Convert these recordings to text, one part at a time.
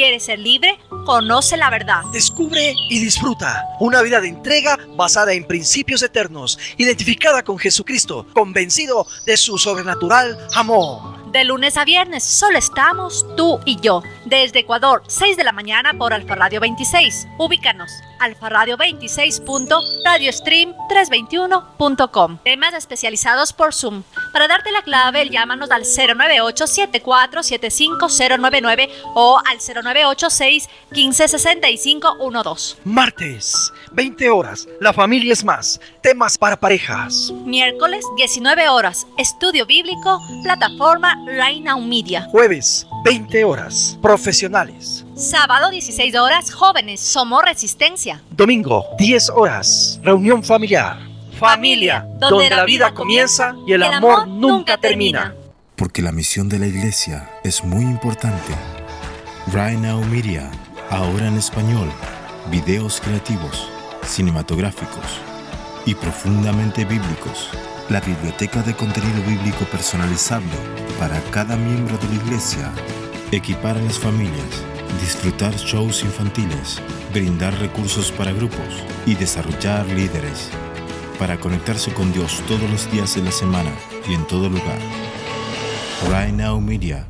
¿Quieres ser libre? Conoce la verdad. Descubre y disfruta una vida de entrega basada en principios eternos, identificada con Jesucristo, convencido de su sobrenatural amor. De lunes a viernes solo estamos tú y yo. Desde Ecuador, 6 de la mañana por Alfa Radio 26. Ubícanos. Alfa Radio 26. Radiostream 321.com. Temas especializados por Zoom. Para darte la clave, llámanos al 098 7475099 o al 0986 156512. Martes, 20 horas. La familia es más. Temas para parejas. Miércoles, 19 horas. Estudio bíblico. Plataforma Reina Media. Jueves, 20 horas. Profesionales. Sábado 16 horas, jóvenes, somos resistencia. Domingo 10 horas, reunión familiar. Familia, donde, la vida comienza y el, amor, nunca termina. Porque la misión de la iglesia es muy importante. Right Now Media, ahora en español, videos creativos, cinematográficos y profundamente bíblicos. La biblioteca de contenido bíblico personalizable para cada miembro de la iglesia. Equipar a las familias disfrutar shows infantiles, brindar recursos para grupos y desarrollar líderes para conectarse con Dios todos los días de la semana y en todo lugar. Right Now Media.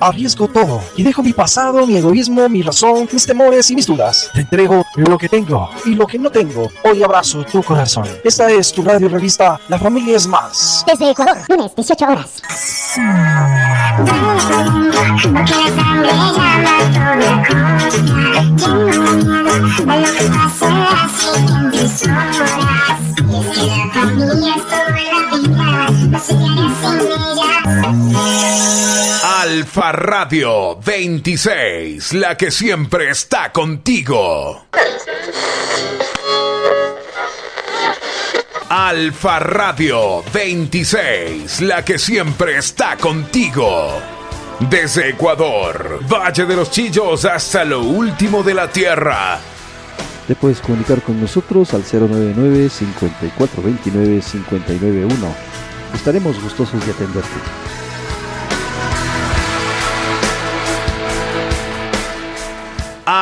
Arriesgo todo y dejo mi pasado, mi egoísmo, mi razón, mis temores y mis dudas. Te entrego lo que tengo y lo que no tengo. Hoy abrazo tu corazón. Esta es tu radio revista La Familia es Más. Desde Ecuador, lunes 18 horas. Alfa Radio 26, la que siempre está contigo. Alfa Radio 26, la que siempre está contigo. Desde Ecuador, Valle de los Chillos hasta lo último de la tierra. Te puedes comunicar con nosotros al 099 5429 591. Estaremos gustosos de atenderte.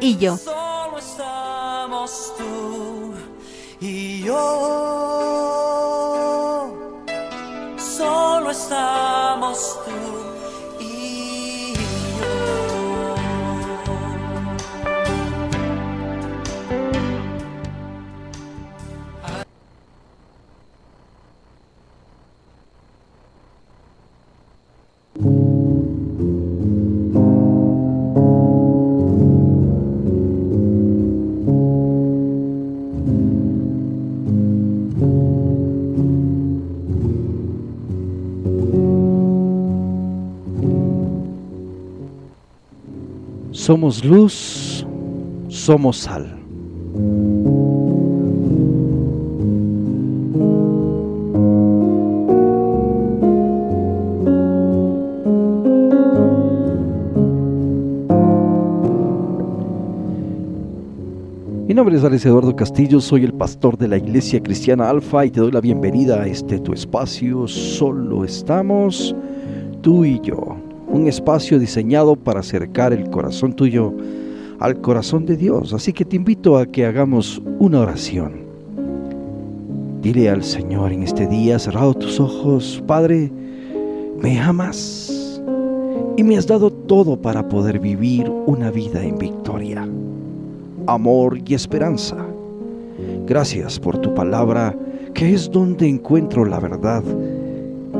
y yo. Solo estamos tú y yo. Somos luz, somos sal. Mi nombre es Alex Eduardo Castillo, soy el pastor de la Iglesia Cristiana Alfa y te doy la bienvenida a este tu espacio. Solo estamos tú y yo un espacio diseñado para acercar el corazón tuyo al corazón de Dios. Así que te invito a que hagamos una oración. Dile al Señor en este día, cerrado tus ojos, Padre, me amas y me has dado todo para poder vivir una vida en victoria, amor y esperanza. Gracias por tu palabra, que es donde encuentro la verdad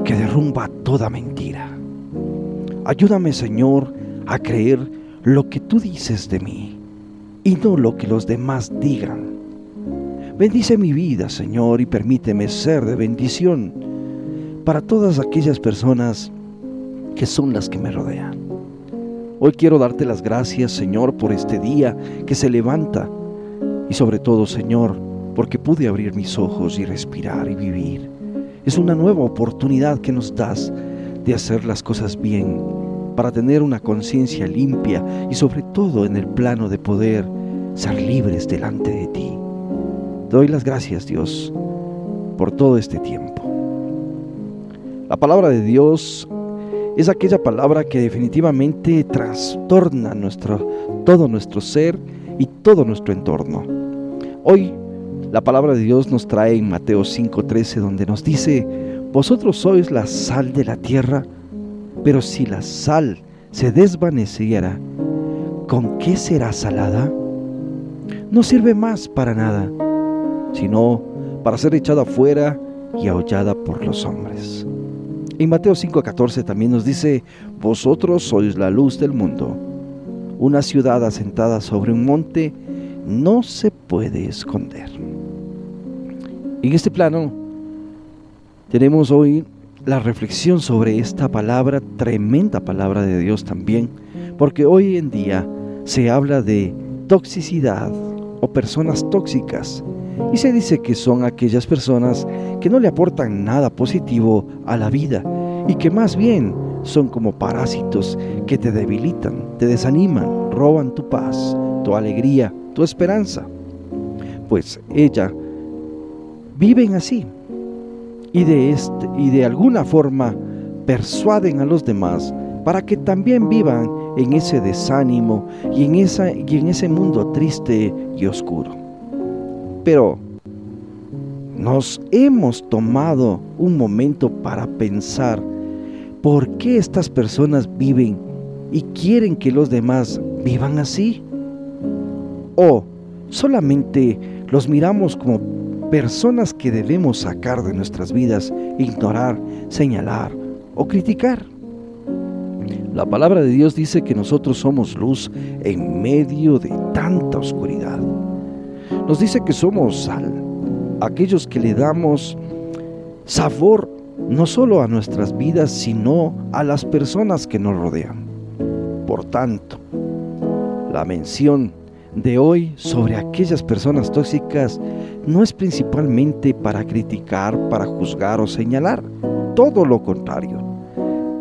que derrumba toda mentira. Ayúdame, Señor, a creer lo que tú dices de mí y no lo que los demás digan. Bendice mi vida, Señor, y permíteme ser de bendición para todas aquellas personas que son las que me rodean. Hoy quiero darte las gracias, Señor, por este día que se levanta y sobre todo, Señor, porque pude abrir mis ojos y respirar y vivir. Es una nueva oportunidad que nos das de hacer las cosas bien, para tener una conciencia limpia y sobre todo en el plano de poder ser libres delante de ti. Doy las gracias, Dios, por todo este tiempo. La palabra de Dios es aquella palabra que definitivamente trastorna nuestro, todo nuestro ser y todo nuestro entorno. Hoy la palabra de Dios nos trae en Mateo 5:13 donde nos dice, vosotros sois la sal de la tierra, pero si la sal se desvaneciera, ¿con qué será salada? No sirve más para nada, sino para ser echada afuera y aullada por los hombres. En Mateo 5:14 también nos dice, vosotros sois la luz del mundo. Una ciudad asentada sobre un monte no se puede esconder. En este plano tenemos hoy la reflexión sobre esta palabra, tremenda palabra de Dios también, porque hoy en día se habla de toxicidad o personas tóxicas y se dice que son aquellas personas que no le aportan nada positivo a la vida y que más bien son como parásitos que te debilitan, te desaniman, roban tu paz, tu alegría, tu esperanza. Pues ella viven así y de este y de alguna forma persuaden a los demás para que también vivan en ese desánimo y en, esa, y en ese mundo triste y oscuro. Pero nos hemos tomado un momento para pensar por qué estas personas viven y quieren que los demás vivan así. O solamente los miramos como personas que debemos sacar de nuestras vidas, ignorar, señalar o criticar. La palabra de Dios dice que nosotros somos luz en medio de tanta oscuridad. Nos dice que somos aquellos que le damos sabor no solo a nuestras vidas, sino a las personas que nos rodean. Por tanto, la mención de hoy sobre aquellas personas tóxicas no es principalmente para criticar, para juzgar o señalar, todo lo contrario.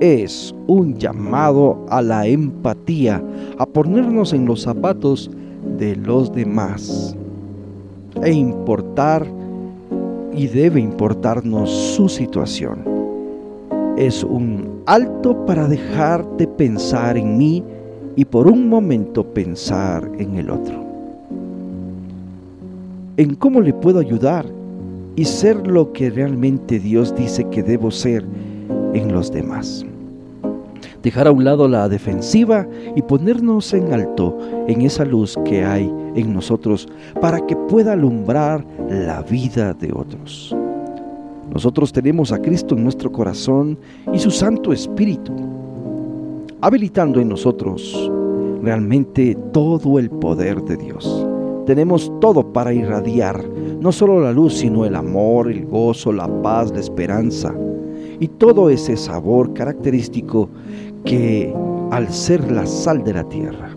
Es un llamado a la empatía, a ponernos en los zapatos de los demás e importar y debe importarnos su situación. Es un alto para dejar de pensar en mí y por un momento pensar en el otro. En cómo le puedo ayudar y ser lo que realmente Dios dice que debo ser en los demás dejar a un lado la defensiva y ponernos en alto en esa luz que hay en nosotros para que pueda alumbrar la vida de otros. Nosotros tenemos a Cristo en nuestro corazón y su Santo Espíritu, habilitando en nosotros realmente todo el poder de Dios. Tenemos todo para irradiar, no solo la luz, sino el amor, el gozo, la paz, la esperanza y todo ese sabor característico que al ser la sal de la tierra.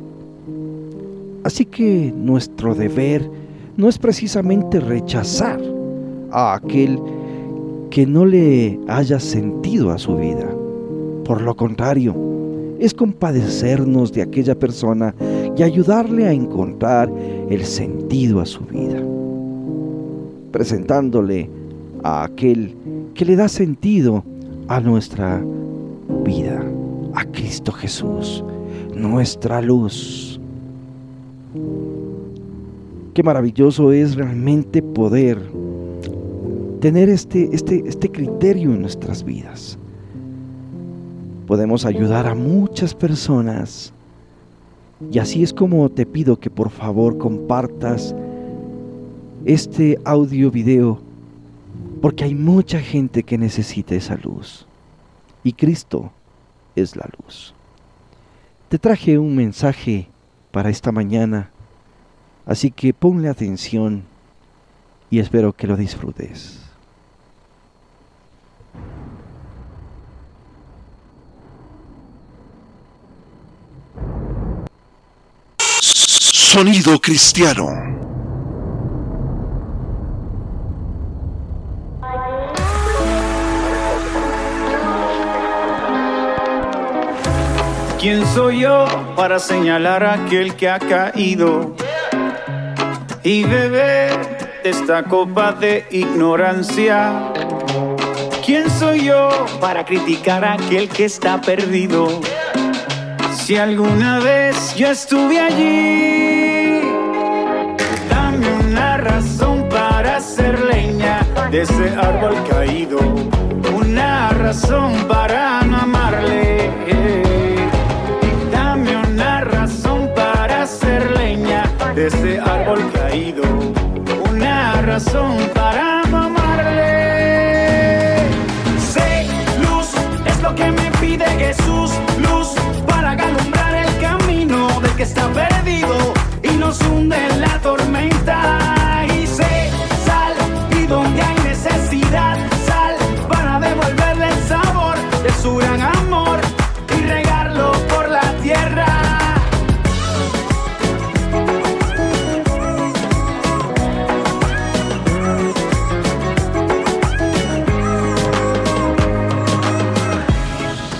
Así que nuestro deber no es precisamente rechazar a aquel que no le haya sentido a su vida. Por lo contrario, es compadecernos de aquella persona y ayudarle a encontrar el sentido a su vida, presentándole a aquel que le da sentido a nuestra vida a Cristo Jesús, nuestra luz. Qué maravilloso es realmente poder tener este, este, este criterio en nuestras vidas. Podemos ayudar a muchas personas. Y así es como te pido que por favor compartas este audio video porque hay mucha gente que necesita esa luz. Y Cristo es la luz. Te traje un mensaje para esta mañana, así que ponle atención y espero que lo disfrutes. Sonido cristiano. ¿Quién soy yo para señalar a aquel que ha caído y beber de esta copa de ignorancia? ¿Quién soy yo para criticar a aquel que está perdido? Si alguna vez yo estuve allí, dame una razón para hacer leña de ese árbol caído, una razón para no amarle. de ese árbol caído, una razón para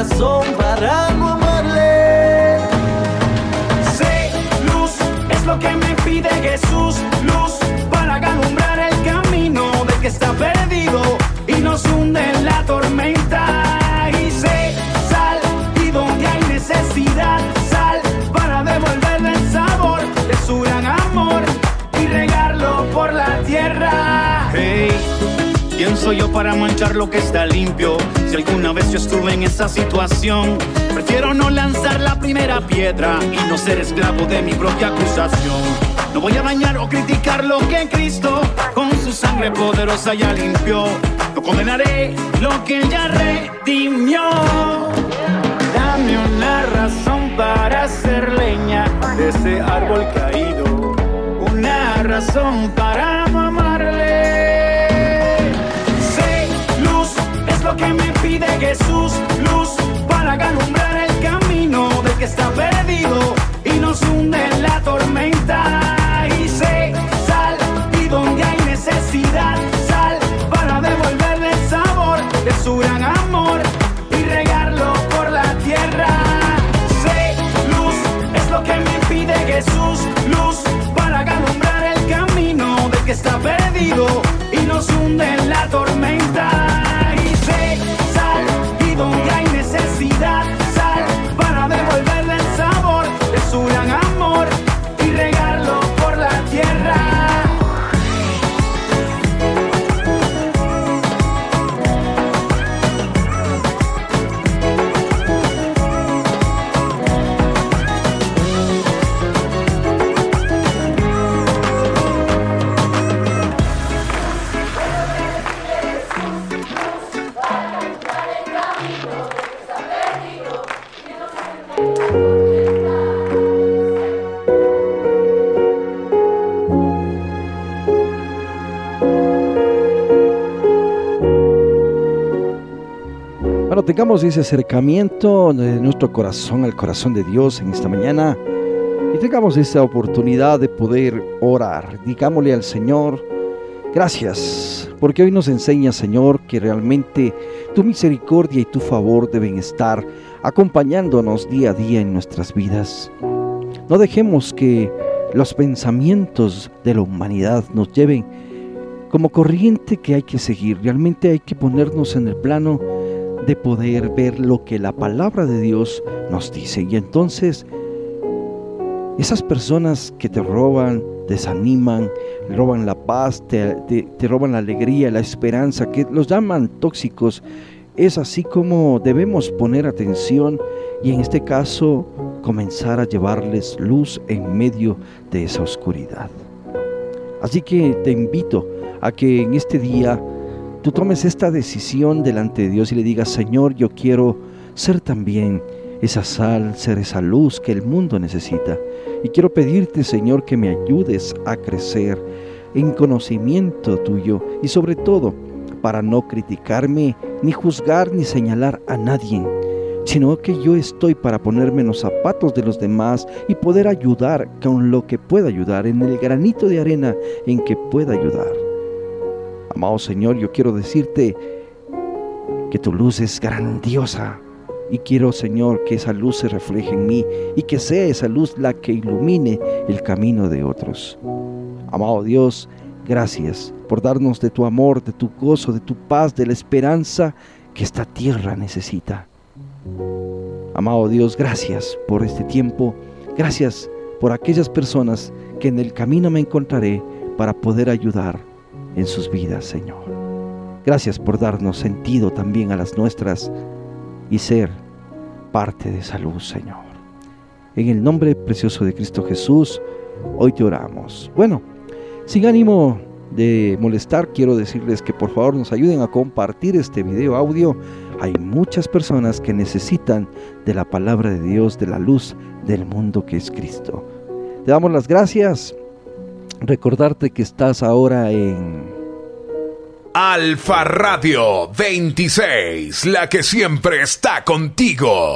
Una soy yo para manchar lo que está limpio? Si alguna vez yo estuve en esa situación, prefiero no lanzar la primera piedra y no ser esclavo de mi propia acusación. No voy a dañar o criticar lo que Cristo con su sangre poderosa ya limpió. No condenaré lo que ya redimió. Dame una razón para hacer leña de ese árbol caído una razón para lo que me pide Jesús, tengamos ese acercamiento de nuestro corazón al corazón de Dios en esta mañana y tengamos esa oportunidad de poder orar. Digámosle al Señor, gracias, porque hoy nos enseña, Señor, que realmente tu misericordia y tu favor deben estar acompañándonos día a día en nuestras vidas. No dejemos que los pensamientos de la humanidad nos lleven como corriente que hay que seguir. Realmente hay que ponernos en el plano de poder ver lo que la palabra de Dios nos dice. Y entonces, esas personas que te roban, desaniman, roban la paz, te, te, roban la alegría, la esperanza, que los llaman tóxicos, es así como debemos poner atención y en este caso comenzar a llevarles luz en medio de esa oscuridad. Así que te invito a que en este día tú tomes esta decisión delante de Dios y le digas, Señor, yo quiero ser también esa sal, ser esa luz que el mundo necesita. Y quiero pedirte, Señor, que me ayudes a crecer en conocimiento tuyo y sobre todo para no criticarme, ni juzgar, ni señalar a nadie, sino que yo estoy para ponerme en los zapatos de los demás y poder ayudar con lo que pueda ayudar, en el granito de arena en que pueda ayudar. Amado Señor, yo quiero decirte que tu luz es grandiosa y quiero, Señor, que esa luz se refleje en mí y que sea esa luz la que ilumine el camino de otros. Amado Dios, gracias por darnos de tu amor, de tu gozo, de tu paz, de la esperanza que esta tierra necesita. Amado Dios, gracias por este tiempo. Gracias por aquellas personas que en el camino me encontraré para poder ayudar en sus vidas, Señor. Gracias por darnos sentido también a las nuestras y ser parte de esa luz, Señor. En el nombre precioso de Cristo Jesús, hoy te oramos. Bueno, sin ánimo de molestar, quiero decirles que por favor nos ayuden a compartir este video audio. Hay muchas personas que necesitan de la palabra de Dios, de la luz del mundo que es Cristo. Te damos las gracias recordarte que estás ahora en Alfa Radio 26, la que siempre está contigo.